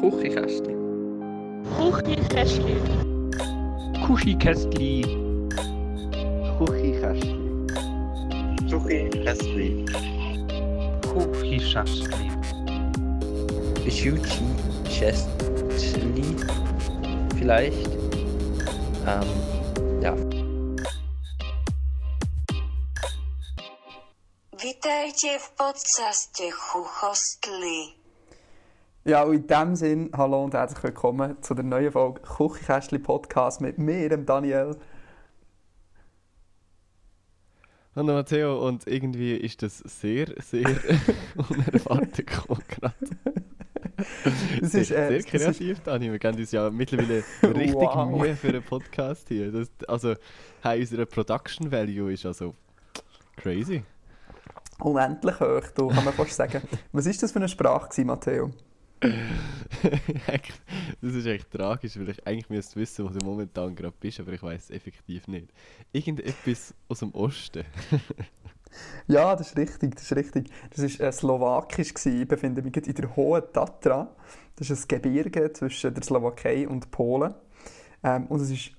Kuchikästli. Kuchikästli. Kuchikästli. Kuchikästli. Kuchikästli. Kuchikästli. Schuchi Chestli vielleicht. Ähm, ja. Witajcie w podcaście Chuchostli. Ja, und in diesem Sinn, hallo und herzlich willkommen zu der neuen Folge Küchenkästchen Podcast mit mir, dem Daniel. Hallo Matteo, und irgendwie ist das sehr, sehr unerwartet gekommen gerade. Das sehr, ist, äh, sehr das kreativ, Dani. Wir geben uns ja mittlerweile richtig Wow. Mühe für einen Podcast hier. Das, also, hey, unsere Production Value ist also crazy. Unendlich hoch, du, kann man fast sagen. Was ist das für eine Sprache, Matteo? Das ist echt tragisch, weil ich eigentlich müsste wissen, wo du momentan gerade bist, aber ich weiß es effektiv nicht. Irgendetwas aus dem Osten. Ja, das ist richtig, das ist richtig. Das ist äh, slowakisch gewesen. Ich befinde mich in der Hohen Tatra. Das ist ein Gebirge zwischen der Slowakei und Polen. Ähm, und es ist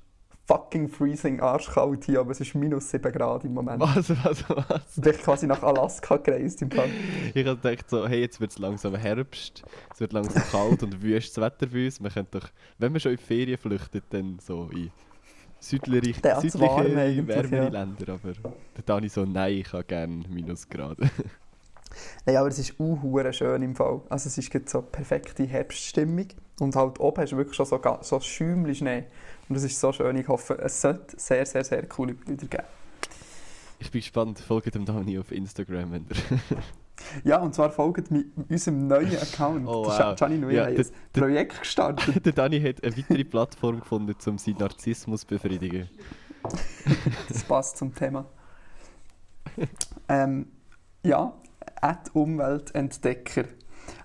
fucking freezing arschkalt hier, aber es ist minus 7 Grad im Moment. Was, was, was? Ich bin quasi nach Alaska gereist im Fall. Ich habe gedacht so, hey, jetzt wird es langsam Herbst, es wird langsam kalt und wüstes Wetter bei uns. Man könnte doch, wenn man schon in Ferien flüchtet, dann so in südliche, südliche warm wärmere ja. Länder. Aber der Dani so, nein, ich habe gerne Minusgrade. Nein, aber es ist auch schön im Fall. Also es ist gerade so perfekte Herbststimmung. Und halt oben hast du wirklich schon so, so Schäumchen Schnee. Und das ist so schön. Ich hoffe, es sollte sehr, sehr, sehr coole Bilder geben. Ich bin gespannt, folgt dem Dani auf Instagram. Wenn Ja, und zwar folgt mit unserem neuen Account. Oh, wow. Gianni Nui Ja, hat ein Projekt gestartet. der Dani hat eine weitere Plattform gefunden, um seinen Narzissmus zu befriedigen. Das passt zum Thema. Ähm, ja, at Umweltentdecker.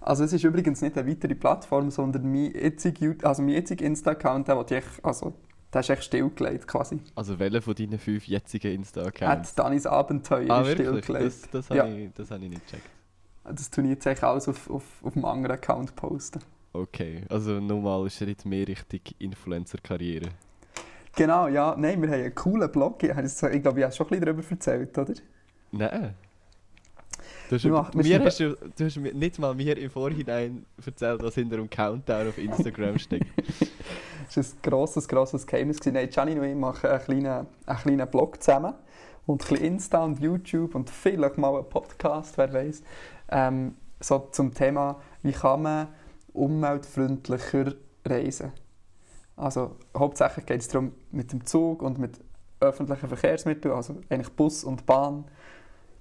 Also es ist übrigens nicht eine weitere Plattform, sondern mein jetziger, also mein jetziger Insta-Account, der, ich, also, der ist echt stillgelegt quasi. Also welcher von deinen fünf jetzigen Insta-Accounts? At Danis Abenteuer Ah, ist stillgelegt. Das, das habe Ja. ich, das habe ich nicht gecheckt. Das tue ich jetzt eigentlich alles auf, auf, auf einem anderen Account posten. Okay, also nochmal ein Schritt mehr Richtung Influencer-Karriere. Genau, ja. Nein, wir haben einen coolen Blog. Ich glaube, ich habe schon ein bisschen darüber erzählt, oder? Nein. Du hast, wir mir hast du, du hast nicht mal mir im Vorhinein erzählt, was hinter dem Countdown auf Instagram steckt. Das war ein grosses, grosses Geheimnis. Nein, Gianni und ich machen einen kleinen, einen kleinen Blog zusammen. Und ein bisschen Insta und YouTube und vielleicht mal einen Podcast, wer weiß. Ähm, so zum Thema, wie kann man umweltfreundlicher reisen. Also hauptsächlich geht es darum, mit dem Zug und mit öffentlichen Verkehrsmitteln, also eigentlich Bus und Bahn,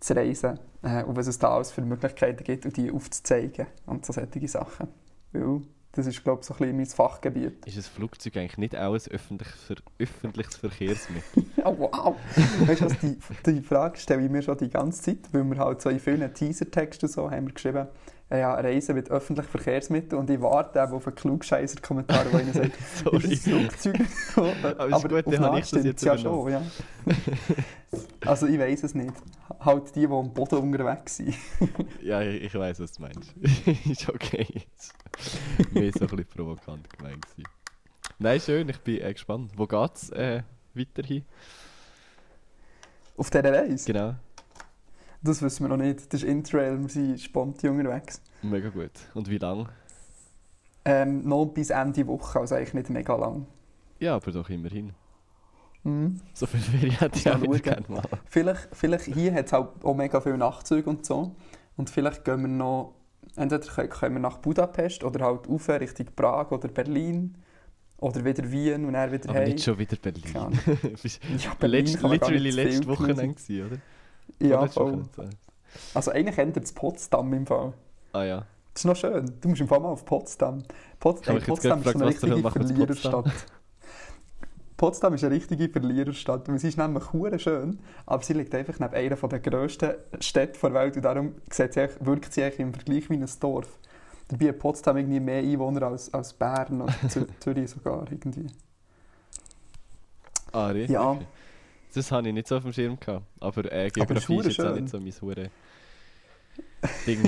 zu reisen. Äh, und was es da alles für Möglichkeiten gibt und die aufzuzeigen und so solche Sachen. Weil das ist, glaube ich, so ein bisschen mein Fachgebiet. Ist ein Flugzeug eigentlich nicht auch ein öffentlich, ver, öffentliches Verkehrsmittel? Oh, wow! weißt du, was, die, die Frage stelle ich mir schon die ganze Zeit, weil wir halt so in vielen Teasertexten so haben wir geschrieben, äh, ja, Reisen mit öffentlichen Verkehrsmitteln und ich warte eben auf einen Klugscheißer-Kommentar, wo einer sagt, Sorry. ist ein Flugzeug? Aber ist gut, dann habe ich das jetzt ja schon, ja. Also ich weiß es nicht. Halt die, die am Boden unterwegs sind. Ja, ich, ich weiß, was du meinst. ist okay. Ist Mehr so ein bisschen provokant gemeint gewesen. Nein, schön, ich bin äh, gespannt. Wo geht's äh, weiterhin? Auf dieser Reise? Genau. Das wissen wir noch nicht. Das ist Interrail, wir sind spontan unterwegs. Mega gut. Und wie lang? Ähm, noch bis Ende Woche, also eigentlich nicht mega lang. Ja, aber doch immerhin. Mhm. So viel Ferien hätte ich auch schauen. gerne mal. Vielleicht, vielleicht hier hat es halt auch mega viele Nachtzüge und so. Und vielleicht gehen wir noch, entweder können- wir nach Budapest oder halt rauf Richtung Prag oder Berlin. Oder wieder Wien und dann wieder Aber heim. nicht schon wieder Berlin. Bist Ja, Berlin letzt, literally nicht letztes Wochenende gewesen, oder? Ja, voll. Also eigentlich endet es Potsdam im Fall. Ah ja. Das ist noch schön. Du musst im Fall mal auf Potsdam. Pot Ich habe ey, mich jetzt Potsdam ist so eine richtige Verliererstadt. Potsdam ist eine richtige Verliererstadt. Sie ist nämlich hure schön, aber sie liegt einfach neben einer der grössten Städte der Welt und darum sieht sie, wirkt sie im Vergleich wie ein Dorf. Dabei hat Potsdam irgendwie mehr Einwohner als, als Bern oder Zü- Zürich sogar irgendwie. Ah, richtig. Ja. Das habe ich nicht so auf dem Schirm gehabt. Aber äh, Aber es ist Geografie ist jetzt auch nicht so mein hure Ding.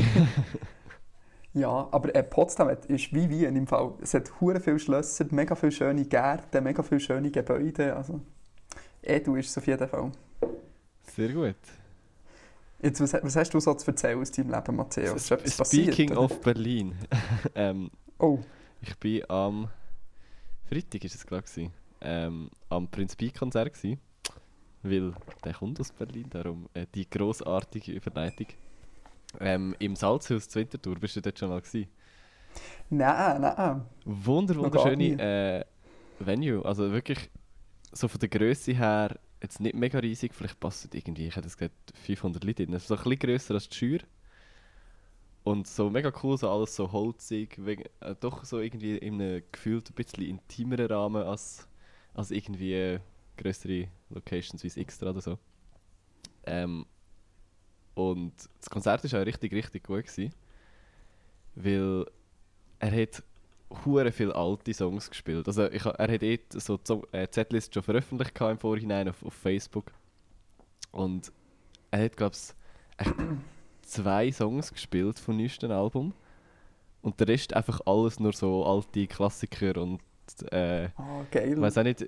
Ja, aber äh, Potsdam ist wie Wien im Fall. Es hat hure viele Schlösser, mega viele schöne Gärten, mega viele schöne Gebäude. Also, Edu ist es auf jeden Fall. Sehr gut. Jetzt, was, was hast du so zu erzählen aus deinem Leben, Matthias? Ist etwas passiert, Speaking oder? of Berlin. ähm, Oh, ich bin am Freitag ist es glaube ich, ähm, am Prinz Pi Konzert gsi, weil der kommt aus Berlin, darum äh, die großartige Überleitung. Ähm, Im Salzhaus zu Winterthur bist du dort schon mal gsi. nein, nein. Wunder wunderschöne äh, Venue, also wirklich so von der Größe her jetzt nicht mega riesig, vielleicht passen irgendwie, ich hätte es gesagt 500 Leute drin, so ein bisschen grösser als die Schür. Und so mega cool, so alles so holzig, äh, doch so irgendwie in einem gefühlt ein bisschen intimeren Rahmen als, als irgendwie größere Locations wie das Extra oder so. Ähm, und das Konzert war auch richtig, richtig gut. Gewesen, weil er hat hure viele alte Songs gespielt. Also ich, er hat eh so die Song- äh, Setlist schon veröffentlicht im Vorhinein auf, auf Facebook. Und er hat, glaube ich, zwei Songs gespielt vom neuesten Album. Und der Rest einfach alles nur so alte Klassiker und äh, Oh, geil. weiß auch nicht.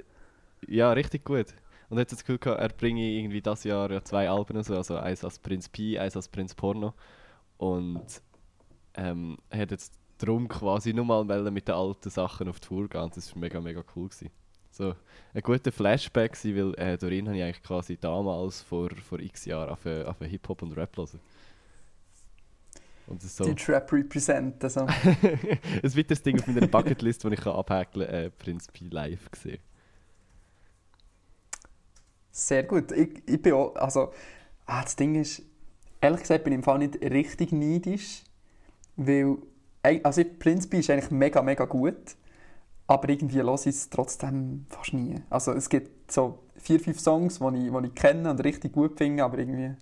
Ja, richtig gut. Und er hat das Gefühl gehabt, er bringe irgendwie das Jahr ja zwei Alben raus, also eins als Prinz Pi, eins als Prinz Porno. Und ähm, er hat jetzt drum quasi nur mal mit den alten Sachen auf Tour gehen. Das war mega, mega cool. Gewesen. So ein guter Flashback, gewesen, weil äh, durch ihn habe ich eigentlich quasi damals vor, vor x Jahren auf, äh, auf Hip-Hop und Rap hören. Und so Die Trap representen. Also. ein weiteres Ding auf meiner Bucketlist, das ich abhäkeln kann, äh, Prinz Pi live gesehen. Sehr gut. Ich, ich bin auch, also, ah, das Ding ist, ehrlich gesagt bin ich im Fall nicht richtig neidisch, weil, also B ist eigentlich mega, mega gut, aber irgendwie höre ich es trotzdem fast nie. Also es gibt so vier, fünf Songs, die ich, ich kenne und richtig gut finde, aber irgendwie...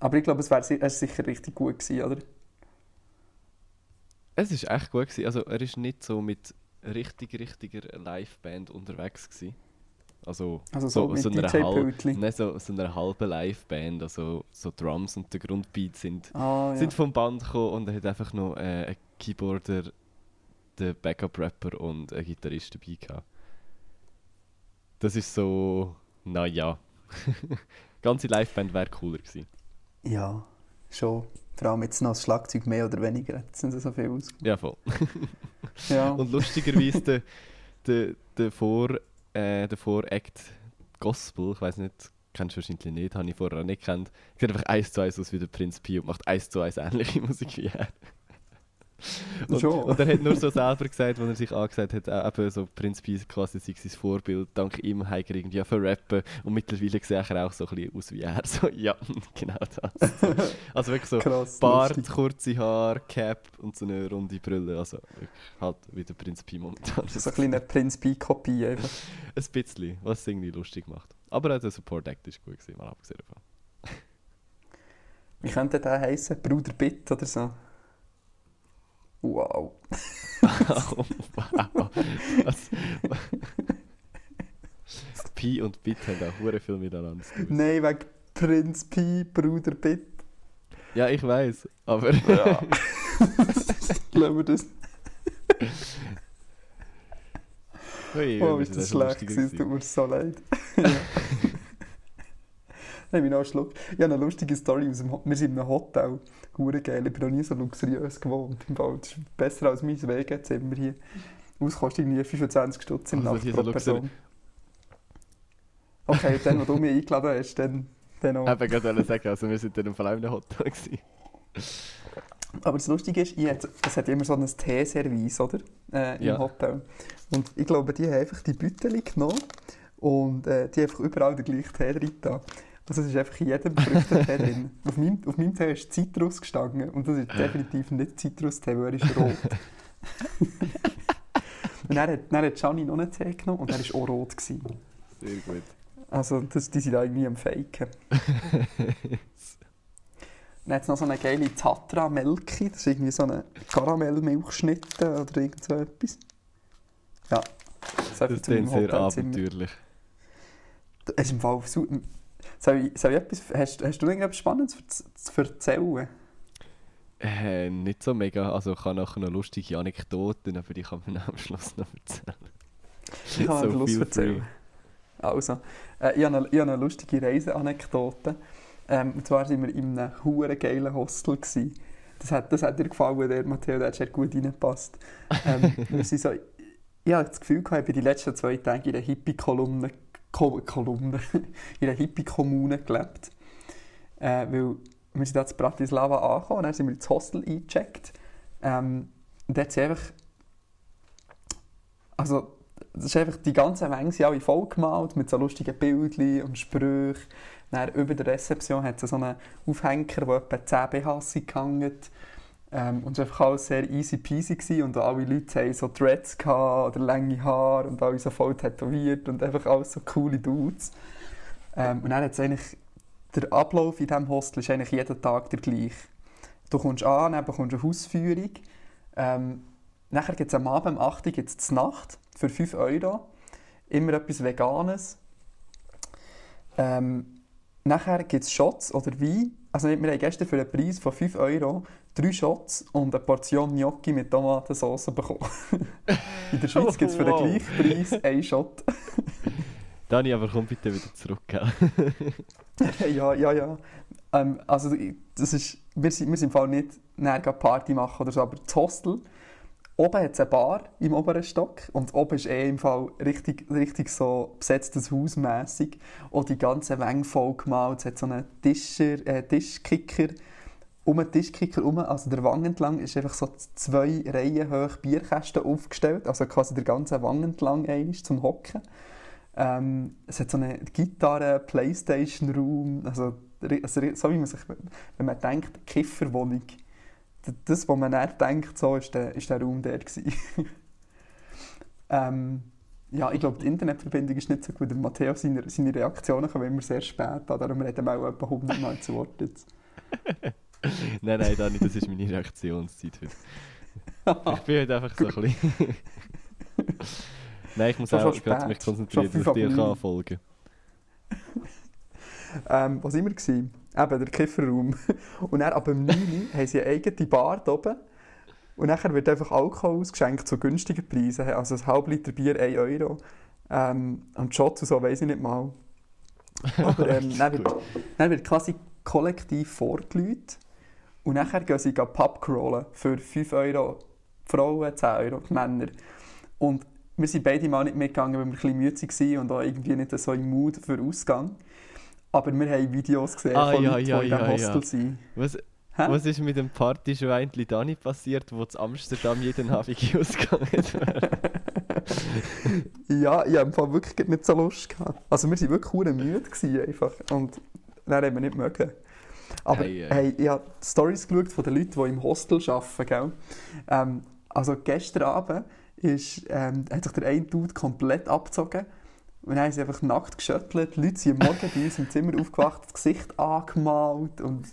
Aber ich glaube, es wäre ist sicher richtig gut gewesen, oder? Es ist echt gut gewesen. Also er ist nicht so mit richtig, richtiger Liveband unterwegs gewesen. Also, Also so mit einer DJ-Pultli. Nein, so, so einer halben Liveband. Also so Drums und der Grundbeat sind, Ah, ja. sind vom Band gekommen und er hat einfach noch äh, einen Keyboarder, den Backup-Rapper und einen Gitarrist dabei gehabt. Das ist so, naja. Die ganze Liveband wäre cooler gewesen. ja, schon. Vor allem jetzt noch das Schlagzeug mehr oder weniger, jetzt sind sie so viel aus. Ja, voll. Ja. Und lustigerweise der, der, der Vor, äh, der Vor-Act Gospel, ich weiß nicht, kennst du wahrscheinlich nicht, habe ich vorher auch nicht gekannt. Sieht einfach eins zu eins aus wie der Prinz Pi und macht eins zu eins ähnliche Musik wie er. Und, und er hat nur so selber gesagt, als er sich angesagt hat, äh, eben so Prinz Pi quasi sei sein Vorbild, dank ihm hat er irgendwie verrappen und mittlerweile sehe er auch so ein bisschen aus wie er. So, ja, genau das. Also wirklich so Krass. Bart, lustig. kurze Haare, Cap und so eine runde Brille. Also halt wie der Prinz Pi momentan. So eine kleine Prince Pi-Kopie einfach. Ein bisschen, was es irgendwie lustig macht. Aber auch der Support Act ist gut gewesen, mal abgesehen davon. Wie könnte der heißen? Bruder Bitt oder so? Wow. oh, wow. Was? Pi und Bit haben auch hure viel miteinander zu tun. Nein, wegen Prinz Pi, Bruder Bitt. Ja, ich weiß, aber Ja. Lassen wir das. Ui, Oh, ist das schon schlecht es gewesen. tut mir so leid. Ja. Nein, ich noch einen Schluck. Ich habe eine lustige Story aus dem Ho Wir sind in einem Hotel. Hure geil. Ich bin noch nie so luxuriös gewohnt. Im Fall. Das ist besser als mein WG-Zimmer hier. Das kostet irgendwie 25 Stutz im Also, Nacht pro so Person. Okay, dann, wo du mich eingeladen hast, dann, dann auch. Ich wollte gerade sagen, also wir sind dann Fall auch in einem Hotel gewesen. Aber das Lustige ist, es hat immer so ein Teeservice, oder? Äh, Im Ja. Hotel. Und ich glaube, die haben einfach die Büttel genommen und äh, die haben einfach überall den gleichen Tee drin. Also es ist einfach in jedem Früchtetee drin. Auf meinem, auf meinem Tee ist Zitrus gestanden und das ist definitiv nicht Zitrustee, weil er ist rot. und dann hat, dann hat Gianni noch einen Tee genommen und er war auch rot. Gewesen. Sehr gut. Also das, die sind irgendwie am Faken. Dann hat es noch so eine geile Tatra Melki, das ist irgendwie so eine Karamellmilchschnitte oder irgend so etwas. Ja, das, Das klingt sehr abenteuerlich. Es ist im Fall so... Soll ich, soll ich etwas... Hast, hast du irgendetwas Spannendes zu, zu erzählen? Äh, nicht so mega. Also ich habe nachher noch lustige Anekdoten, aber die kann man am Schluss noch erzählen. Ich kann So Lust feel erzählen. Also, äh, ich habe eine, ich habe eine lustige Reiseanekdote. Ähm, und zwar waren wir in einem huere geilen Hostel. Gewesen. Das hat, das hat dir gefallen, der Matteo, der hat sehr gut reingepasst. Ähm, wir sind so, ich habe das Gefühl, gehabt, ich bin die letzten zwei Tage in einer Hippie-Kolumne Ko Kolumne, in einer Hippie-Kommune gelebt. Äh, weil wir sind da in Bratislava angekommen und dann sind wir ins Hostel eingecheckt. Ähm, und dort einfach... Also, das ist einfach, die ganzen Wände sind alle voll gemalt mit so lustigen Bildchen und Sprüchen. Dann über der Rezeption hat es so einen Aufhänger, wo etwa 10 BHs gehangen. Ähm, und es war alles sehr easy peasy gewesen. und alle Leute hatten so Dreads oder lange Haare und alle so voll tätowiert und einfach alles so coole Dudes. Ähm, und dann hat eigentlich, der Ablauf in diesem Hostel ist eigentlich jeden Tag der gleiche. Du kommst an, dann bekommst du eine Hausführung. Ähm, nachher gibt es am Abend, um 8 Uhr gibt's Nacht für 5 Euro. Immer etwas Veganes. Ähm, nachher gibt es Shots oder Wein. Also wir haben gestern für einen Preis von 5 Euro drei Shots und eine Portion Gnocchi mit Tomatensauce bekommen. In der Schweiz gibt es für den gleichen Preis einen Shot. Dani, aber komm bitte wieder zurück. ja, ja, ja. Ähm, also das ist, wir, sind, wir sind im Fall nicht näher Party machen oder so, aber das Hostel, oben hat es eine Bar im oberen Stock und oben ist eh im Fall richtig, richtig so besetztes Haus mässig. Und die ganzen Wände voll gemalt. Es hat so einen Tischer, äh, Tischkicker um den Tischkicker herum, also der Wang entlang, ist einfach so zwei Reihen hoch Bierkästen aufgestellt, also quasi der ganze Wang entlang einmal zum Hocken. Ähm, es hat so eine Gitarre, Playstation-Raum, also, also so wie man sich, wenn man denkt, Kifferwohnung, das, was man dann denkt, so ist der, ist der Raum der gewesen. ähm, ja, ich glaube, die Internetverbindung ist nicht so gut. Matteo, seine, seine Reaktionen kommen immer sehr spät an, darum reden wir auch etwa 100 Mal zu Wort jetzt. nein, nein, Dani, das ist meine Reaktionszeit heute. Ich bin heute einfach so ein bisschen... nein, ich muss Schon auch gerade mich konzentrieren, dass ich dir ab kann folgen Ähm, waren wir? Gewesen? Eben, der Kifferraum. Und dann ab dem 9 Uhr haben sie eine eigene Bar da oben. Und nachher wird einfach Alkohol ausgeschenkt zu günstigen Preisen. Also ein halb Liter Bier 1 Euro. Ähm, und Shots und so weiss ich nicht mal. Aber ähm, dann, wird, dann wird quasi kollektiv vorgelüht. Und nachher gehen sie gehen Pub crawlen für 5 Euro die Frauen, 10 Euro die Männer. Und wir sind beide mal nicht mitgegangen, weil wir ein bisschen müde waren und auch irgendwie nicht so im Mut für Ausgang. Aber wir haben Videos gesehen Ah, von ja, Leuten, ja, die in ja, diesem Hostel ja. sind. Was, Hä? was ist mit dem Partyschweinchen Dani passiert, wo zu Amsterdam jeden Abend ausgegangen wäre? Ja, ich habe wirklich nicht so Lust gehabt. Also wir waren wirklich müde gewesen, einfach. Und dann haben wir nicht mögen. Aber Hey, hey, hey. ich habe Stories geschaut von den Leuten, die im Hostel arbeiten. Gell? Ähm, also gestern Abend ist, ähm, hat sich der eine Dude komplett abgezogen. Und dann haben sie einfach nackt geschüttelt. Die Leute sind am Morgen bei uns im Zimmer aufgewacht, das Gesicht angemalt und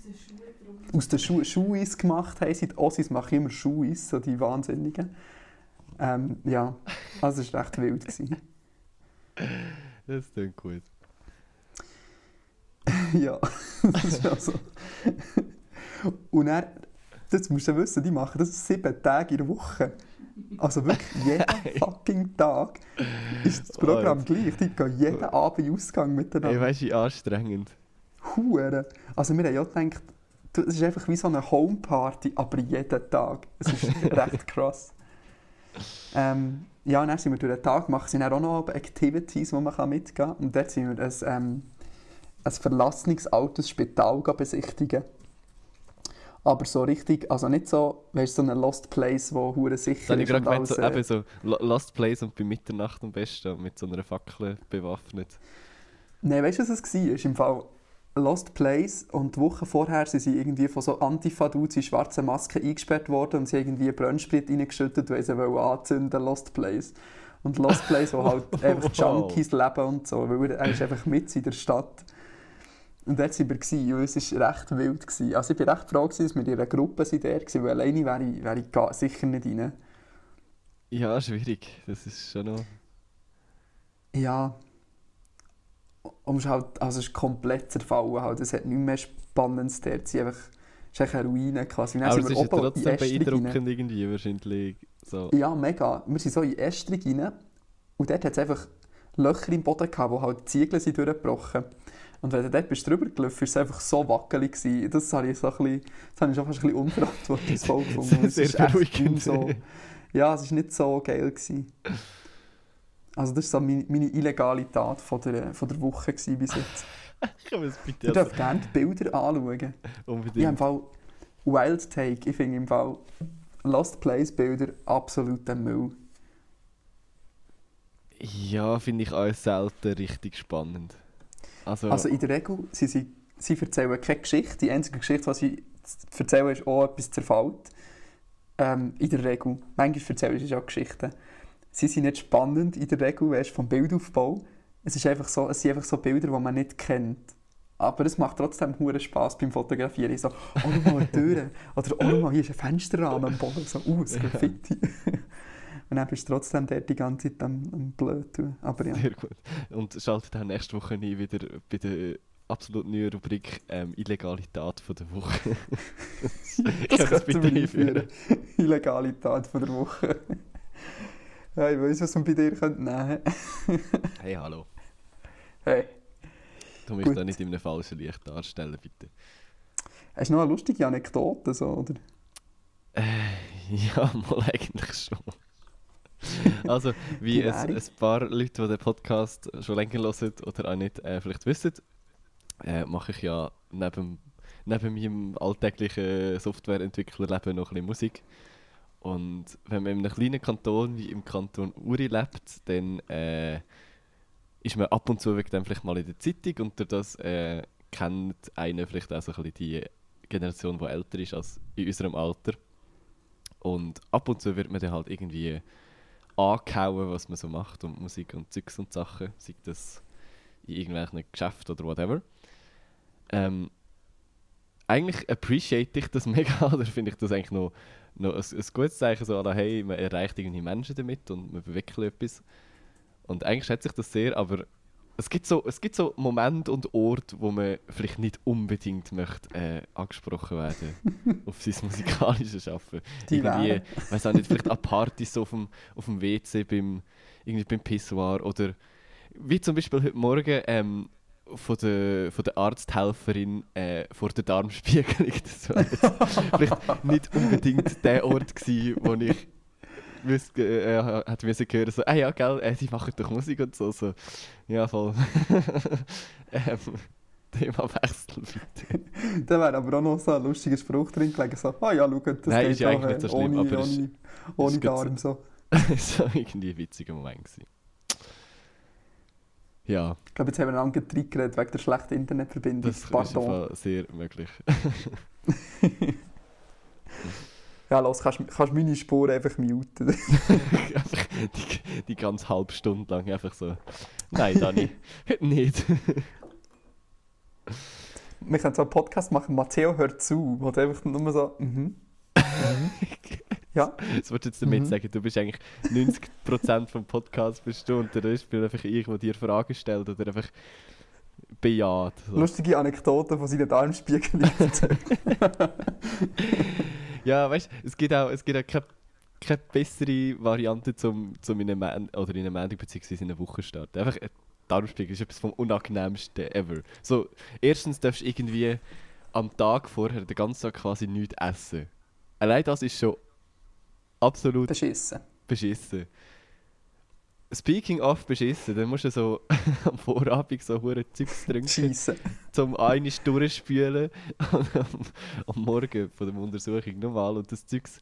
aus den Schuhen Schuhis gemacht haben sie. Die Ossis machen immer Schuhis, so die Wahnsinnigen. Ähm, ja, also es war recht wild. Gewesen. Das klingt gut. ja, das ist also. Und dann, das musst du wissen, die machen das sieben Tage in der Woche. Also wirklich jeden fucking Tag ist das Programm Oh, gleich. Die gehen jeden Abend in Ausgang Ey, miteinander. weißt du, wie anstrengend. Hure. Also wir haben ja gedacht, es ist einfach wie so eine Homeparty, aber jeden Tag. Es ist recht krass. Ähm, ja, und dann sind wir durch den Tag, machen dann auch noch Activities, wo man kann mitgehen kann. Und dort sind wir ein, ähm, ein verlassenes altes Spital besichtigen. Aber so richtig, also nicht so, weißt du, so ein Lost Place, wo hure sicher ich ist gerade und gemeint, so, alles, äh, eben so Lo- Lost Place und bei Mitternacht am besten mit so einer Fackel bewaffnet. Nein, weißt du, was es war? Im Fall Lost Place und die Woche vorher sind sie irgendwie von so Antifa-Dudes in schwarzen Masken eingesperrt worden und sie irgendwie Brennsprit reingeschüttet, weil sie wollen anzünden, Lost Place. Und Lost Place, wo halt einfach. Junkies leben und so, weil er ist einfach mit in der Stadt. Und dort waren wir gewesen, und es war recht wild. Gewesen. Also ich war recht froh, gewesen, dass wir in einer Gruppe sind weil alleine wäre ich, wäre ich gar sicher nicht rein. Ja, schwierig. Das ist schon noch... Ja. Und es ist halt, also es ist komplett zerfallen. Halt. Es hat nicht mehr Spannendes dort. Es ist einfach, es ist eine Ruine quasi. Dann Aber sind es ist trotzdem Estrich rein. beeindruckend irgendwie wahrscheinlich. So. Ja, mega. Wir sind so in Estrich rein und dort hat es einfach Löcher im Boden gehabt, wo halt die Ziegel sind durchgebrochen. Und wenn du dort bist drüber gelaufen, war es einfach so wackelig. Gewesen. Das habe ich, so ein bisschen, das habe ich schon fast ein bisschen unverantwortungsvoll gefunden. Sehr, Es ist echt So, ja, es war nicht so geil. Gewesen. Also das war so meine, meine illegale Tat von der, von der Woche gewesen bis jetzt. Ich kann es bitte Ihr also dürft gerne die Bilder anschauen. Ich habe unbedingt. im Fall Wild Take. Ich finde im Fall Lost Place Bilder absoluter Müll. Ja, finde ich auch selten richtig spannend. Also, Also in der Regel, sie, sie, sie erzählen keine Geschichte. Die einzige Geschichte, die sie erzählen, ist auch etwas zerfällt. Ähm, in der Regel. Manchmal erzählen sie auch Geschichten. Sie sind nicht spannend in der Regel, weißt, vom Bildaufbau. Es, ist einfach so, es sind einfach so Bilder, die man nicht kennt. Aber es macht trotzdem hure Spass beim Fotografieren. So, oh, mal eine Tür. Oder, oh, mal, hier ist ein Fensterrahmen am Boden. So, uh, ein Graffiti. Und dann bist du trotzdem dort die ganze Zeit am, am blöd tun. Aber ja. Sehr gut. Und schaltet auch nächste Woche ein wieder bei der absolut neuen Rubrik ähm, Illegalität von der Woche. kann das bitte einführen. Illegalität von der Woche. ja, ich weiss, was man bei dir könnte nehmen Hey, hallo. Hey, Du musst da nicht in einem falschen Licht darstellen, bitte. hast du noch eine lustige Anekdote? So, oder? Ja, mal eigentlich schon. Also, wie Die es ein paar Leute, die den Podcast schon länger hören oder auch nicht äh, vielleicht wissen, äh, mache ich ja neben, neben meinem alltäglichen Softwareentwicklerleben noch ein bisschen Musik. Und wenn man in einem kleinen Kanton wie im Kanton Uri lebt, dann äh, ist man ab und zu wegen dem vielleicht mal in der Zeitung und durch das äh, kennt einer vielleicht auch so ein bisschen die Generation, die älter ist als in unserem Alter. Und ab und zu wird man dann halt irgendwie angehauen, was man so macht und Musik und Zeugs und Sachen, sei das in irgendwelchen Geschäften oder whatever. Ähm, eigentlich appreciate ich das mega, oder finde ich das eigentlich noch, noch ein, ein gutes Zeichen, so, la, hey, man erreicht irgendwie Menschen damit und man bewegt etwas. Und eigentlich schätze ich das sehr, aber es gibt so, es gibt so Momente und Orte, wo man vielleicht nicht unbedingt möchte, äh, angesprochen werden auf sein musikalisches Schaffen. Die irgendwie, weiß auch nicht, vielleicht an Partys so auf dem, auf dem WC beim, irgendwie beim Pissoir oder wie zum Beispiel heute Morgen ähm, von der, von der Arzthelferin äh, vor der Darmspiegelung. Das war vielleicht nicht unbedingt der Ort gewesen, wo ich wüsste, äh, hätte müssen hören so, ah ja, gell, äh, die machen doch Musik und so. so. Ja, voll. ähm, Thema Wechsel, bitte. Da wäre aber auch noch so ein lustiger Spruch drin gelegen. So, ah ja, schau, das Nein, geht ist eigentlich nicht so schlimm, ohne, aber ohne, ohne ist Darm. So. war irgendwie ein witziger Moment. Gewesen. Ja, Ich glaube, jetzt haben wir einander getriggert wegen der schlechten Internetverbindung. das ist Pardon. Fall sehr möglich. Ja, los, kannst, kannst meine Spur einfach muten. einfach die, die ganze halbe Stunde lang einfach so. Nein, Dani, heute nicht. wir können so einen Podcast machen, Matteo hört zu. Wo du einfach nur so, mhm. mhm. Ja, Das würdest du jetzt damit Mhm. sagen, du bist eigentlich 90% vom Podcast bist du und der Rest bin einfach ich, der dir Fragen stellt oder einfach bejaht. So. lustige Anekdoten von seinen Darmspiegeln. Ja, weißt du, es gibt auch, es gibt auch keine, keine bessere Variante, zum, zum in eine Man oder in eine Meldung bzw. in eine Woche zu starten. Einfach ein Darmspiegel ist etwas vom unangenehmsten ever. So, erstens darfst du irgendwie am Tag vorher den ganzen Tag quasi nichts essen. Allein das ist schon absolut Beschissen. beschissen. Speaking of beschissen, dann musst du so am Vorabend so hure Zeugs trinken, Scheiße. zum eine durchspülen und am, am Morgen von der Untersuchung nochmal und das Zeugs.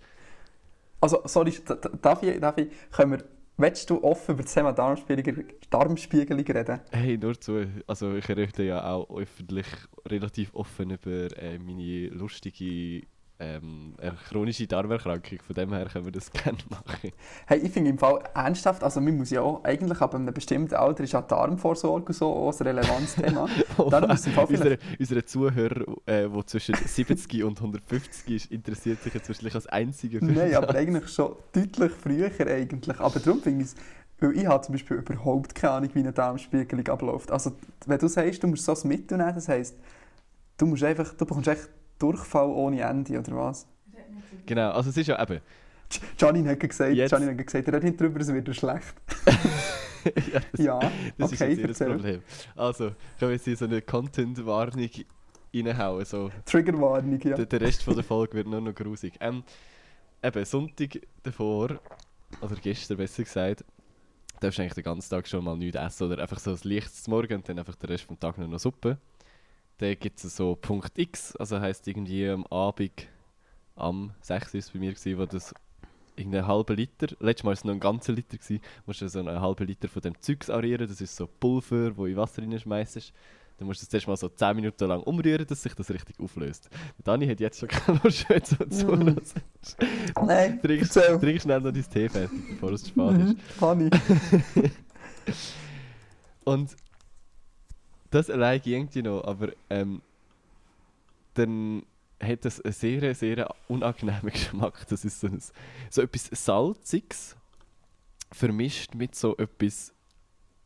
Also, sorry, darf ich, darf ich, können wir, willst du offen über das Thema Darmspiegelung, Darmspiegelung reden? Hey, nur zu, also ich rede ja auch öffentlich relativ offen über äh, meine lustige ähm, äh, chronische Darmerkrankung, von dem her können wir das gerne machen. Hey, ich finde im Fall ernsthaft, also man muss ja auch, eigentlich ab einem bestimmten Alter ist ja Darmvorsorge und so auch ein relevantes Thema. Darum muss im Fall unsere, unsere Zuhörer, äh, die zwischen 70 und 150 ist, interessiert sich jetzt wahrscheinlich als einziger für Nein, aber eigentlich schon deutlich früher eigentlich. Aber darum finde ich es, weil ich habe zum Beispiel überhaupt keine Ahnung, wie eine Darmspiegelung abläuft. Also, wenn du sagst, du musst so ein Mittel nehmen, das heisst, du musst einfach, du bekommst echt Durchfall ohne Ende, oder was? Genau, also es ist ja eben... J- Janine hat gesagt, Jetzt- Janine hat gesagt, red nicht drüber, es wird schlecht. ja, das, Ja, das okay, ist jetzt ihr. Problem. Also, können wir jetzt hier so eine Content-Warnung reinhauen, so... Triggerwarnung, ja. Der, der Rest von der Folge wird nur noch grusig. Ähm, eben, Sonntag davor, oder gestern besser gesagt, darfst du eigentlich den ganzen Tag schon mal nichts essen oder einfach so ein leichtes zum Morgen und dann einfach den Rest vom Tag nur noch Suppe. Dann gibt es so Punkt X, also heisst irgendwie am Abend, am 6 war es bei mir, gewesen, wo das irgendeinen halben Liter, letztes Mal war es noch ein ganzer Liter, gewesen, musst du so einen halben Liter von dem Zeugs arieren, das ist so Pulver, wo in Wasser reinschmeißt. Dann musst du es zuerst mal so 10 Minuten lang umrühren, dass sich das richtig auflöst. Der Dani hat jetzt schon keine Lust mehr zu zuhören. Nein, Trink, erzähl. trink schnell noch dein Tee fertig, bevor es zu spät ist. Mhm, Hani. Und das allein irgendwie noch, aber ähm, dann hat das einen sehr, sehr unangenehmen Geschmack. Das ist so, ein, so etwas Salziges vermischt mit so etwas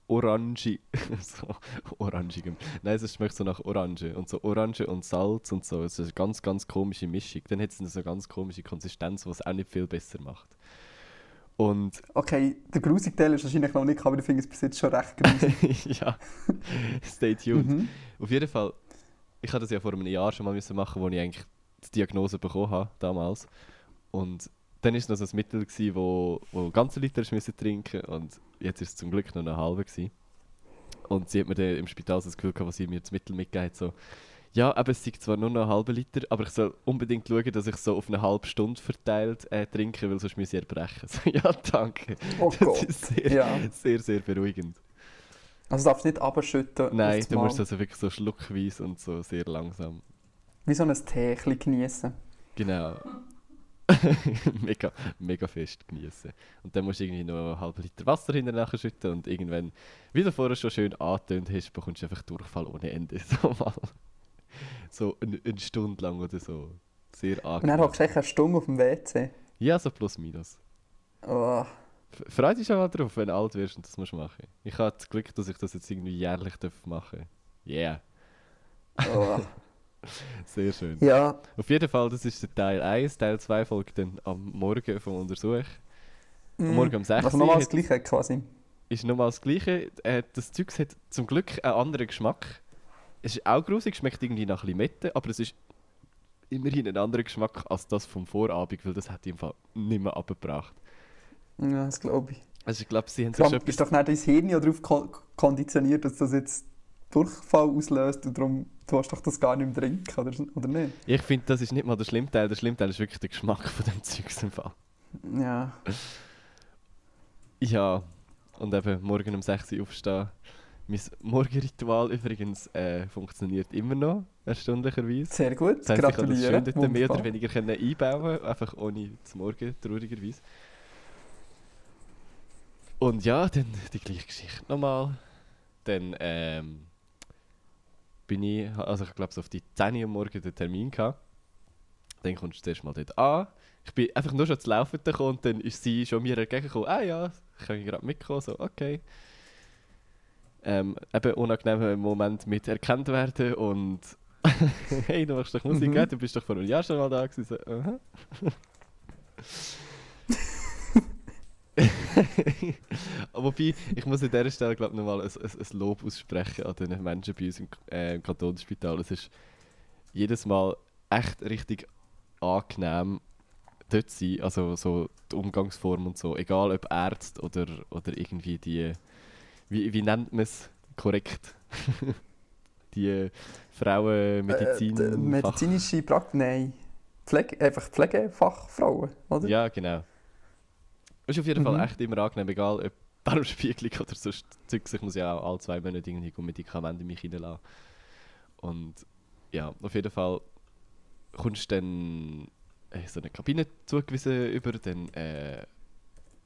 Orange, so orangigem. Nein, es schmeckt so nach Orange. Und so Orange und Salz und so. Es ist eine ganz, ganz komische Mischung. Dann hat es eine so ganz komische Konsistenz, was es auch nicht viel besser macht. Und Okay, der grusige Teil ist wahrscheinlich noch nicht, aber ich finde es bis jetzt schon recht grusig. ja, stay tuned. mhm. Auf jeden Fall, ich hatte das ja vor einem Jahr schon mal müssen machen, wo ich eigentlich die Diagnose bekommen habe, damals. Und dann war es noch so ein Mittel, gewesen, wo, wo ganze Liter müssen trinken und jetzt ist es zum Glück noch eine halbe. Gewesen. Und sie hat mir dann im Spital so das Gefühl gehabt, was sie mir das Mittel mitgegeben hat, so, ja, aber es ist zwar nur noch eine halbe Liter, aber ich soll unbedingt schauen, dass ich so auf eine halbe Stunde verteilt äh, trinke, weil sonst muss ich erbrechen. So, ja, danke. Oh Das Gott. ist sehr, Ja. sehr, sehr beruhigend. Also darfst du nicht abschütten. Nein, du musst also wirklich so schluckweise und so sehr langsam. Wie so ein Tee geniessen. Genau. mega, mega fest genießen. Und dann musst du irgendwie noch einen halben Liter Wasser hinterher schütten und irgendwann, wie du vorher schon schön angetönt hast, bekommst du einfach Durchfall ohne Ende. So mal. So eine, eine Stunde lang oder so. Sehr Und dann hockst du echt eine Stunde auf dem WC. Ja, so plus minus. Oh. F- Freu dich schon mal drauf, wenn du alt wirst und das musst machen. Ich habe das Glück, dass ich das jetzt irgendwie jährlich darf machen Yeah, Oh. sehr schön. ja, Auf jeden Fall, das ist der Teil 1. Teil 2 folgt dann am Morgen vom Untersuch. mm. Morgen um 6 Also nochmal das Gleiche quasi. ist nochmal das Gleiche. Äh, das Zeug hat zum Glück einen anderen Geschmack. Es ist auch grusig, schmeckt irgendwie nach Limette, aber es ist immerhin ein anderer Geschmack als das vom Vorabend, weil das hat im Fall nicht mehr abgebracht. Ja, das glaube ich. Also ich glaube, sie haben allem schon ist doch nicht dein Hirn ja darauf ko konditioniert, dass das jetzt Durchfall auslöst und darum du hast doch das gar nicht mehr trinken, oder, oder nicht? Ich finde, das ist nicht mal der Schlimmteil. Der Schlimmteil ist wirklich der Geschmack von dem Zeug im Fall. Ja. Ja, und eben morgen um 6 Uhr aufstehen. Mein Morgenritual übrigens äh, funktioniert immer noch, erstaunlicherweise. Sehr gut, Das heisst, ich gratuliere. dort mehr oder weniger können einbauen einfach ohne zum Morgen, traurigerweise. Und ja, dann die gleiche Geschichte nochmal. Dann ähm, bin ich, also ich glaube, so auf die 10 Uhr Morgen den Termin gehabt. Dann kommst du zuerst mal dort an. Ich bin einfach nur schon zu laufen gekommen und dann ist sie schon mir entgegengekommen. Ah ja, ich kann gerade mitkommen, so okay. Ähm, eben unangenehmer Moment mit erkannt werden und hey, du machst doch Musik, Mhm. du bist doch vor einem Jahr schon mal da gewesen. So, aha. Wobei, ich muss an dieser Stelle glaube nochmal ein, ein, ein Lob aussprechen an den Menschen bei uns im, äh, im Kantonsspital. Es ist jedes Mal echt richtig angenehm dort zu sein, also so die Umgangsform und so, egal ob Ärzte oder, oder irgendwie die, wie, wie nennt man es korrekt? die Frauenmedizin... Äh, medizinische Praxis, nein. Pflege, einfach Pflegefachfrauen, oder? Ja, genau. Ist auf jeden Fall Mhm. echt immer angenehm, egal ob Darmspiegelung oder sonst Zeugs. Ich muss ja auch alle zwei Monate irgendwie Medikamente in mich reinlassen. Und ja, auf jeden Fall kommst du dann äh, so eine Kabine zugewiesen über, dann äh,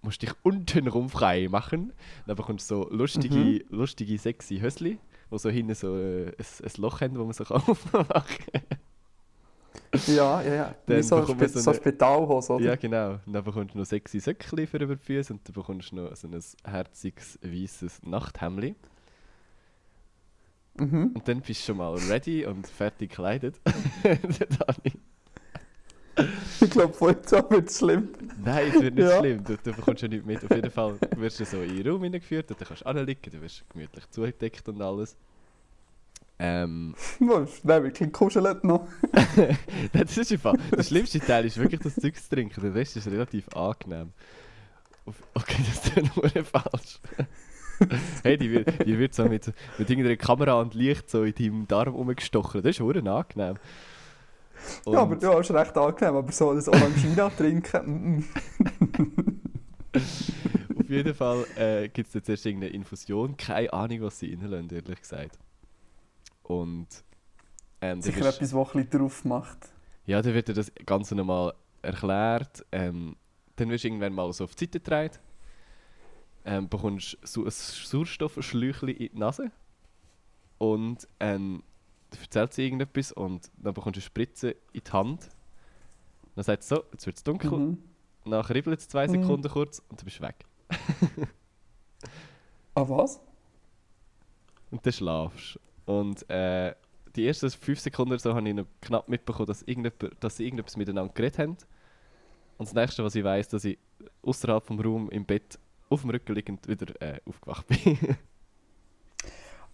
musst dich unten rum frei machen. Dann bekommst du so lustige, Mhm. lustige sexy Hösli, wo so hinten so äh, ein, ein Loch haben, wo man sich aufmachen. Ja, ja, ja. Dann Wie so, Spe so so eine- Spitalhose, oder? Ja, genau. Und dann bekommst du noch sexy Söckchen für über die Füße und dann bekommst du noch so ein herziges, weißes Nachthemdli. Mhm. Und dann bist du schon mal ready und fertig gekleidet. Dani. Ich glaube, an wird schlimm. Nein, es wird nicht Ja. schlimm. Du, du bekommst ja nichts mit. Auf jeden Fall wirst du so in den Raum hineingeführt und dann kannst du anliegen, du wirst gemütlich zugedeckt und alles. Ähm, Nein, wirklich kuschelt noch. das ist einfach. Der schlimmste Teil ist wirklich das Zeug zu trinken. Der Rest ist relativ angenehm. Okay, das ist nur falsch. hey, die wird, die wird so mit, mit irgendeiner Kamera und Licht so in deinem Darm rumgestochen. Das ist verdammt angenehm. Ja, aber du hast recht angenehm, aber so das Orangina trinken. Auf jeden Fall äh, gibt es jetzt erst irgendeine Infusion. Keine Ahnung, was sie reinlassen, ehrlich gesagt. Und ähm, sicher wirst- etwas, was ein drauf macht. Ja, dann wird dir das Ganze nochmal erklärt. Ähm, dann wirst du irgendwann mal so auf die Seite getragen. Ähm, bekommst so ein Sauerstoffschläuchchen in die Nase. Und ähm, erzählt sie irgendetwas und dann bekommst du eine Spritze in die Hand. Dann sagt sie so, jetzt wird es dunkel. Mhm. Dann ribbelt es zwei Mhm. Sekunden kurz und du bist weg. Ah, was? Und dann schlafst Und äh, die ersten fünf Sekunden so habe ich noch knapp mitbekommen, dass, dass sie irgendetwas miteinander geredet haben. Und das nächste, was ich weiß, dass ich außerhalb vom Raum im Bett auf dem Rücken liegend wieder äh, aufgewacht bin.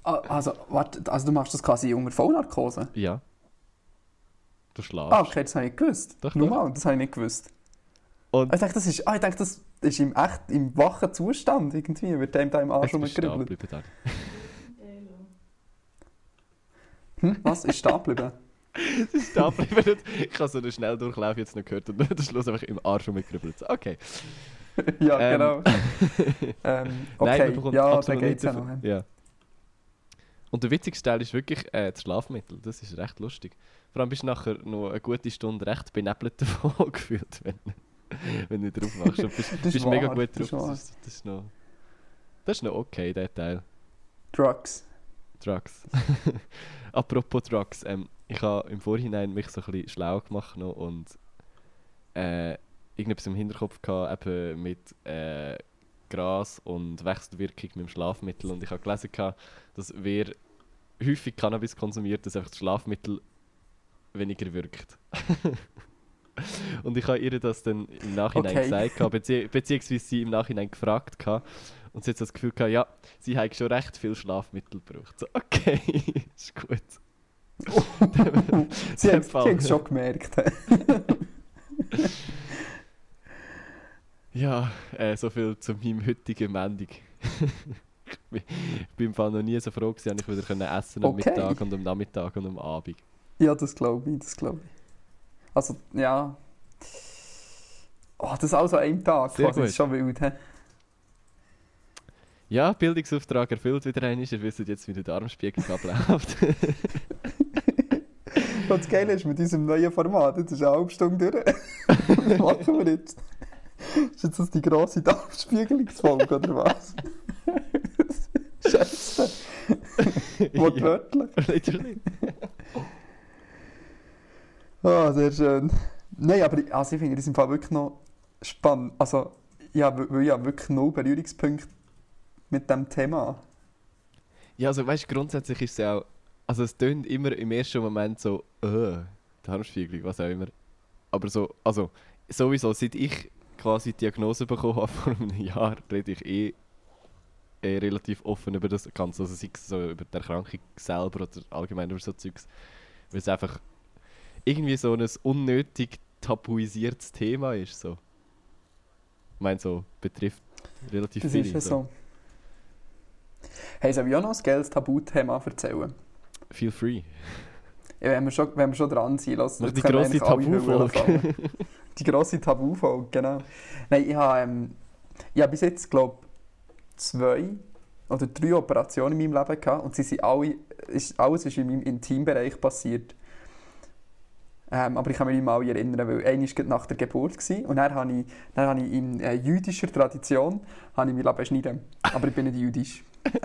Ah, also, warte, also du machst das quasi unter Vollnarkose? ja. Du schlafst. Ah, okay, das habe ich nicht gewusst. Doch, Nur doch. mal, das habe ich nicht gewusst. Und Ah, Ich dachte, das ist, ah, ich dachte, das ist im echt, im wachen Zustand irgendwie, wird dem da im Arsch da rumgekribbelt. Hm? Was? Ist stehen geblieben? Es ist da geblieben. Ich habe so einen Schnelldurchlauf jetzt noch gehört und dann am Schluss einfach im Arsch rumgekribbelt. Okay. ja, Ähm. genau. ähm, okay, Nein, man bekommt ja, absolut geht's ja noch. Ja. Und der witzigste Teil ist wirklich äh, das Schlafmittel. Das ist recht lustig. Vor allem bist du nachher noch eine gute Stunde recht benebelt davon gefühlt, wenn, wenn du drauf machst. Und bist, Das ist bist mega wahr, gut das drauf. ist wahr. Das ist, das, ist noch, das ist noch okay, der Teil. Drugs. Drugs. Apropos Drugs, ähm, ich habe im Vorhinein mich so ein bisschen schlau gemacht noch und äh, irgendetwas im Hinterkopf gehabt, eben mit äh, Gras und Wechselwirkung mit dem Schlafmittel und ich habe gelesen, dass wer häufig Cannabis konsumiert, dass einfach das Schlafmittel weniger wirkt. und ich habe ihr das dann im Nachhinein Okay. gesagt, bezieh beziehungsweise sie im Nachhinein gefragt und sie hat das Gefühl gehabt, ja, sie hat schon recht viel Schlafmittel gebraucht. So, okay, ist gut. Sie Fall. es schon gemerkt. Ja, äh, so viel zu meinem heutigen Mendung. ich bin ich bin im Fall noch nie so froh dass ich wieder können essen am Okay. Mittag und am Nachmittag und am Abend. ja, das glaube ich, das glaube ich. Also, ja. Oh, das alles an einem Tag, Sehr quasi, das ist schon wild. He? Ja, Bildungsauftrag erfüllt wieder einmal. Ihr wisst jetzt, wie der Darmspiegel abläuft. Und das Geile ist mit diesem neuen Format, das ist eine halbe Stunde durch. Was machen wir jetzt? Ist jetzt das die grosse Darmspiegelungsfolge oder was? Scheiße. Wortwörtlich. Literally. Ah, sehr schön. Nein, aber ich, also ich finde das im Fall wirklich noch spannend. Also, ja, weil ich habe wirklich null Berührungspunkte mit dem Thema. Ja, also weißt du, grundsätzlich ist es ja auch. Also es tönt immer im ersten Moment so, äh, Darmspiegelung, was auch immer. Aber so, also sowieso, seit ich quasi die Diagnose bekommen habe vor einem Jahr, rede ich eh, eh relativ offen über das Ganze. Also sei es so über die Erkrankung selber oder allgemein über so Zeugs. Weil es einfach irgendwie so ein unnötig tabuisiertes Thema ist. So. Ich meine, so betrifft relativ Das viele. ist ja so. Hey, soll ich auch noch ein geiles Tabuthema erzählen? Feel free. Ja, wenn wir schon, wenn wir schon dran sind, lass jetzt die grosse Tabufolge. Die grosse Tabufolge, genau. Nein, ich habe, ähm, ich habe bis jetzt, glaube zwei oder drei Operationen in meinem Leben gehabt und sie sind alle, ist, alles ist in meinem Intimbereich passiert. Ähm, aber ich kann mich nicht mal erinnern, weil eine war nach der Geburt gewesen, und dann habe ich, dann habe ich in äh, jüdischer Tradition habe ich mich beschneiden. Aber ich bin nicht jüdisch.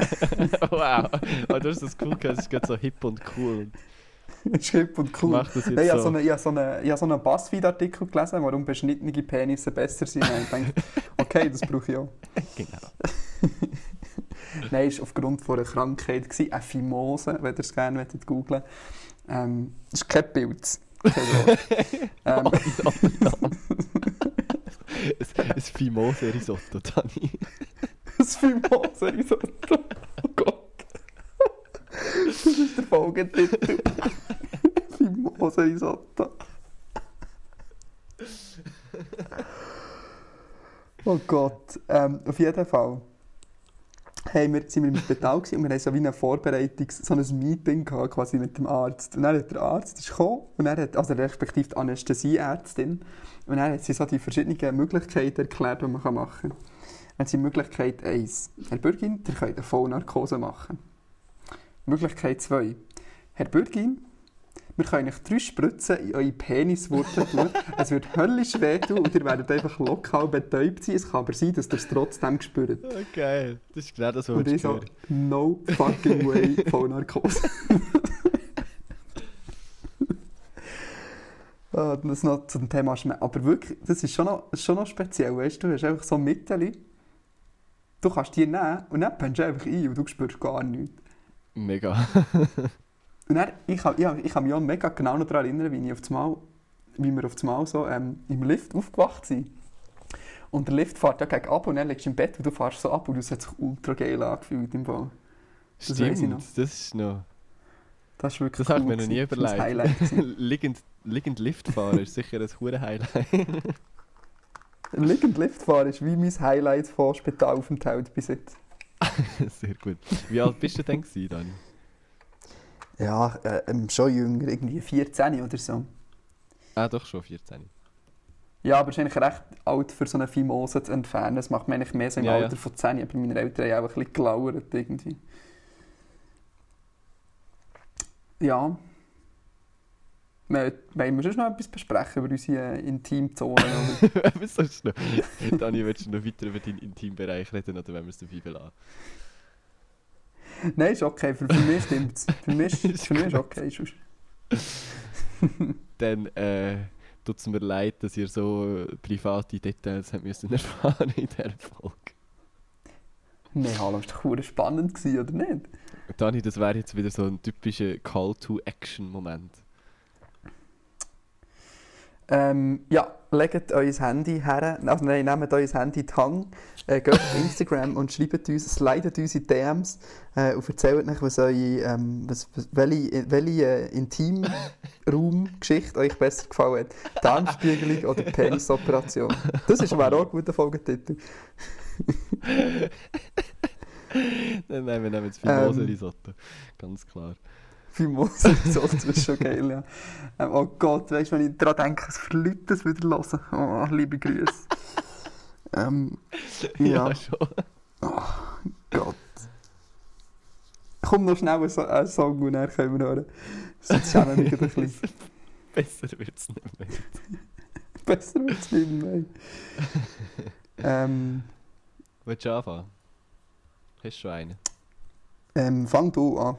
wow, oh, du hast das cool es ist gerade so hip und cool. ist hip und cool. Mach das jetzt Nein, ich habe so. so einen, ich habe so einen, ich habe so einen Buzzfeed-Artikel gelesen, warum beschnittene Penisse besser sind. Und ich denke, okay, das brauche ich auch. Genau. Nein, es war aufgrund von einer Krankheit, gewesen, eine Phimose, wenn ihr es gerne wollt, googlen ähm, Das ist kein Pilz. Kein ähm, ein, ein Fimose-Risotto, Dani. das Phimose-Risotto. Oh Gott. Das ist der Folgetitel. Phimose-Risotto. Oh Gott. Ähm, auf jeden Fall haben wir, sind wir im Spital und wir hatten so wie eine Vorbereitung, so ein Meeting gehabt, quasi mit dem Arzt. Und dann hat der Arzt gekommen und er hat, also respektive die Anästhesieärztin, und er hat sie so die verschiedenen Möglichkeiten erklärt, die man machen kann. Dann sind Möglichkeit 1. Herr Bürgin, ihr könnt eine Vollnarkose machen. Möglichkeit 2. Herr Bürgin, wir können euch drei Spritzen in eure Peniswurzeln tun. es wird höllisch wehtun und ihr werdet einfach lokal betäubt sein. Es kann aber sein, dass ihr es trotzdem spürt. Oh, geil. Das ist genau das, was Und ich höre. no fucking way, Vollnarkose. Ah, das noch zum Thema Schmerz. Aber wirklich, das ist schon noch, schon noch speziell, weißt du? Du hast einfach so Mittel. Du kannst die nehmen und dann pennst du einfach ein und du spürst gar nichts. Mega. Und dann, ich kann, ja, ich kann mich auch mega genau noch daran erinnern, wie, ich auf das Mal, wie wir auf das Mal so ähm, im Lift aufgewacht sind. Und der Lift fährt ja gegen ab und dann liegst du im Bett und du fährst so ab und das hat sich ultra geil angefühlt im Fall. Das ich Stimmt, noch. das ist noch... Das ist wirklich Das habe ich cool mir noch nie. Das überlegt. gewesen. liegend, liegend Lift fahren ist sicher ein hure Highlight. Liegend Liftfahren ist wie mein Highlight von Spitalaufenthalt bis jetzt. Sehr gut. Wie alt bist du denn Dani? Ja, äh, ähm, schon jünger, irgendwie 14 oder so. Ah, doch schon 14. Ja, aber eigentlich recht alt für so eine Fimose zu entfernen. Das macht man eigentlich mehr so im Ja, ja. Alter von 10. Aber meine Eltern haben auch ein bisschen gelauert irgendwie. Ja. Wollen wir sonst noch etwas besprechen über unsere Intimzonen? oder? Was sollst du noch? Dani, willst du noch weiter über deinen Intimbereich reden oder wollen wir es dabei belassen? Nein, ist okay. Für, für mich stimmt es. Für mich, Ist für mich ist okay. Dann äh, tut es mir leid, dass ihr so äh, private Details habt müssen erfahren in dieser Folge. Nein, hallo, ist doch spannend gewesen, oder nicht? Dani, das wäre jetzt wieder so ein typischer Call-to-Action-Moment. Ähm, ja, legt euer Handy her, also nein, nehmt euer Handy in die Hand, äh, geht auf Instagram und schreibt uns, slidet uns in DMs äh, und erzählt euch, was eure, ähm, was, was, welche, welche äh, Intimraumgeschichte euch besser gefallen hat. Darmspiegelung oder Penisoperation. Das ist aber auch ein guter Folgetitel. Nein, nein, wir nehmen jetzt Fimose Ähm. Ganz klar. Fimose Risotto, das ist schon geil, ja. Ähm, oh Gott, weißt du, wenn ich daran denke, dass viele Leute das wieder hören. Oh, liebe Grüße. ähm, ja. schon. Gott. Komm noch schnell ein, so ein Song und dann können wir hören. Sonst schämen wir mich gerade ein bisschen. Besser wird es nicht mehr. Besser wird es nicht mehr. ähm, Willst du anfangen? Hast du schon einen? ähm, fang du an.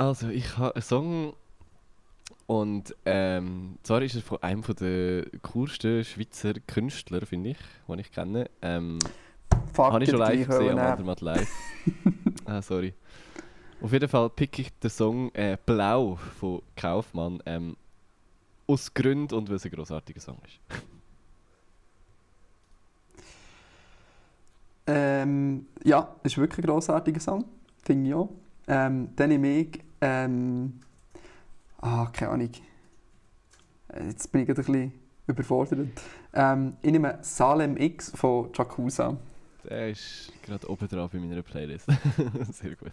Also, ich habe einen Song und ähm, zwar ist er von einem von der coolsten Schweizer Künstler, finde ich, den ich kenne. Ähm, habe ich schon live gesehen, am wollen anderen Mal live. ah, sorry. Auf jeden Fall pick ich den Song äh, Blau von Kaufmann ähm, aus Gründen und weil es ein grossartiger Song ist. Ähm, ja, ist wirklich ein grossartiger Song. Finde ich auch. Ähm, dann nehme ich. Ähm, ah, keine Ahnung. Äh, Jetzt bin ich gerade ein bisschen überfordert. Ähm, ich nehme Salem X von Jakuza. Der ist gerade oben drauf in meiner Playlist. Sehr gut.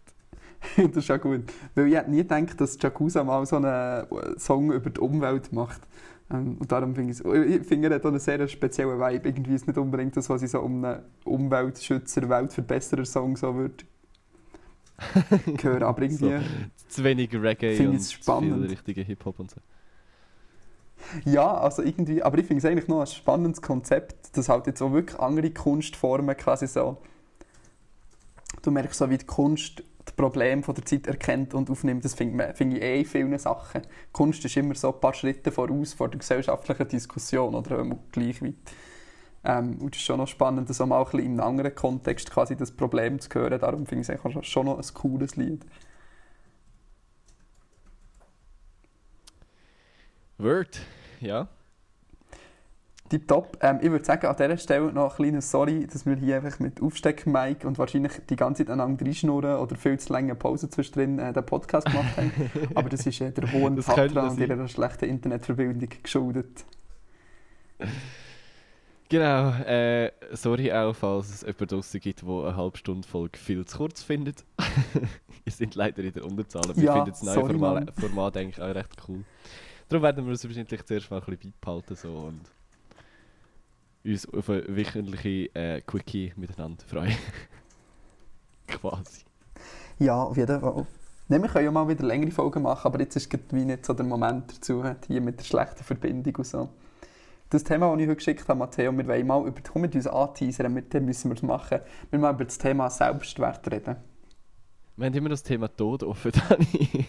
das ist auch gut. Weil ich hätte nie gedacht, dass Jakuza mal so einen Song über die Umwelt macht. Ähm, und darum finde ich es- ich finde, er hat auch einen sehr speziellen Vibe. Irgendwie ist es nicht unbedingt das, was ich so um einen Umweltschützer, Weltverbesserer-Song so würde hören. Aber irgendwie, Zu wenig Reggae Finde und ich's zu spannend. viel richtige Hip-Hop und so. ja, also irgendwie, aber ich finde es eigentlich noch ein spannendes Konzept, dass halt jetzt auch wirklich andere Kunstformen quasi so, du merkst so, wie die Kunst das Problem von der Zeit erkennt und aufnimmt, das finde ich- finde ich eh in vielen Sachen. Kunst ist immer so ein paar Schritte voraus vor der gesellschaftlichen Diskussion oder gleich weit. Ähm, und es ist schon noch spannend, das auch mal ein bisschen in einem anderen Kontext quasi das Problem zu hören. Darum finde ich es eigentlich schon noch ein cooles Lied. Word, ja. Tipptopp. Ähm, ich würde sagen, an dieser Stelle noch ein kleines Sorry, dass wir hier einfach mit Aufsteck-Mic und wahrscheinlich die ganze Zeit aneinander reinschnurren oder viel zu lange Pause zwischendrin äh, den Podcast gemacht haben. Aber das ist äh, der hohen Tatra und ihrer schlechten Internetverbindung geschuldet. Genau, äh, sorry auch, falls es jemanden draussen gibt, der eine halbe Stunde Folge viel zu kurz findet. Wir sind leider in der Unterzahl. Wir Ja, finden das neue sorry, Format. Format eigentlich auch recht cool. Darum werden wir uns wahrscheinlich zuerst mal ein bisschen beibehalten so, und uns auf eine wöchentliche äh, Quickie miteinander freuen. Quasi. Ja, auf jeden Fall. Nein, wir können ja mal wieder längere Folgen machen, aber jetzt ist wie nicht so der Moment dazu, hier mit der schlechten Verbindung und so. Das Thema, das ich heute geschickt habe, Matteo, wir wollen mal über, komm mit uns anteasern, mit dem müssen wir es machen. Wir mal über das Thema Selbstwert reden. Wir haben immer das Thema Tod offen, Dani.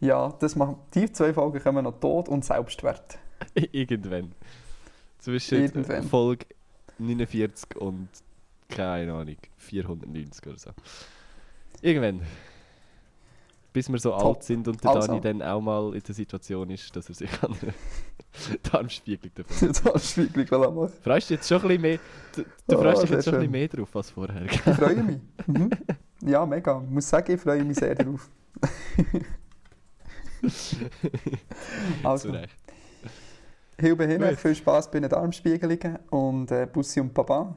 Ja, das machen, die zwei Folgen kommen noch Tod und Selbstwert. Irgendwann. Zwischen Irgendwann. Folge 49 und keine Ahnung, 490 oder so. Irgendwann. Bis wir so Top. alt sind und der Also. Dani dann auch mal in der Situation ist, dass er sich an einer Darmspiegelung davon. ist wirklich machen. Freust du jetzt schon ein bisschen mehr? Du, du Oh, freust dich jetzt schon ein schön. bisschen mehr drauf als vorher. Ich freue mich. Mhm. Ja, mega. Ich muss sagen, ich freue mich sehr darauf. Zu also, Recht. Hilbe Gut. viel Spass bei den Darmspiegelungen und äh, Bussi und Papa.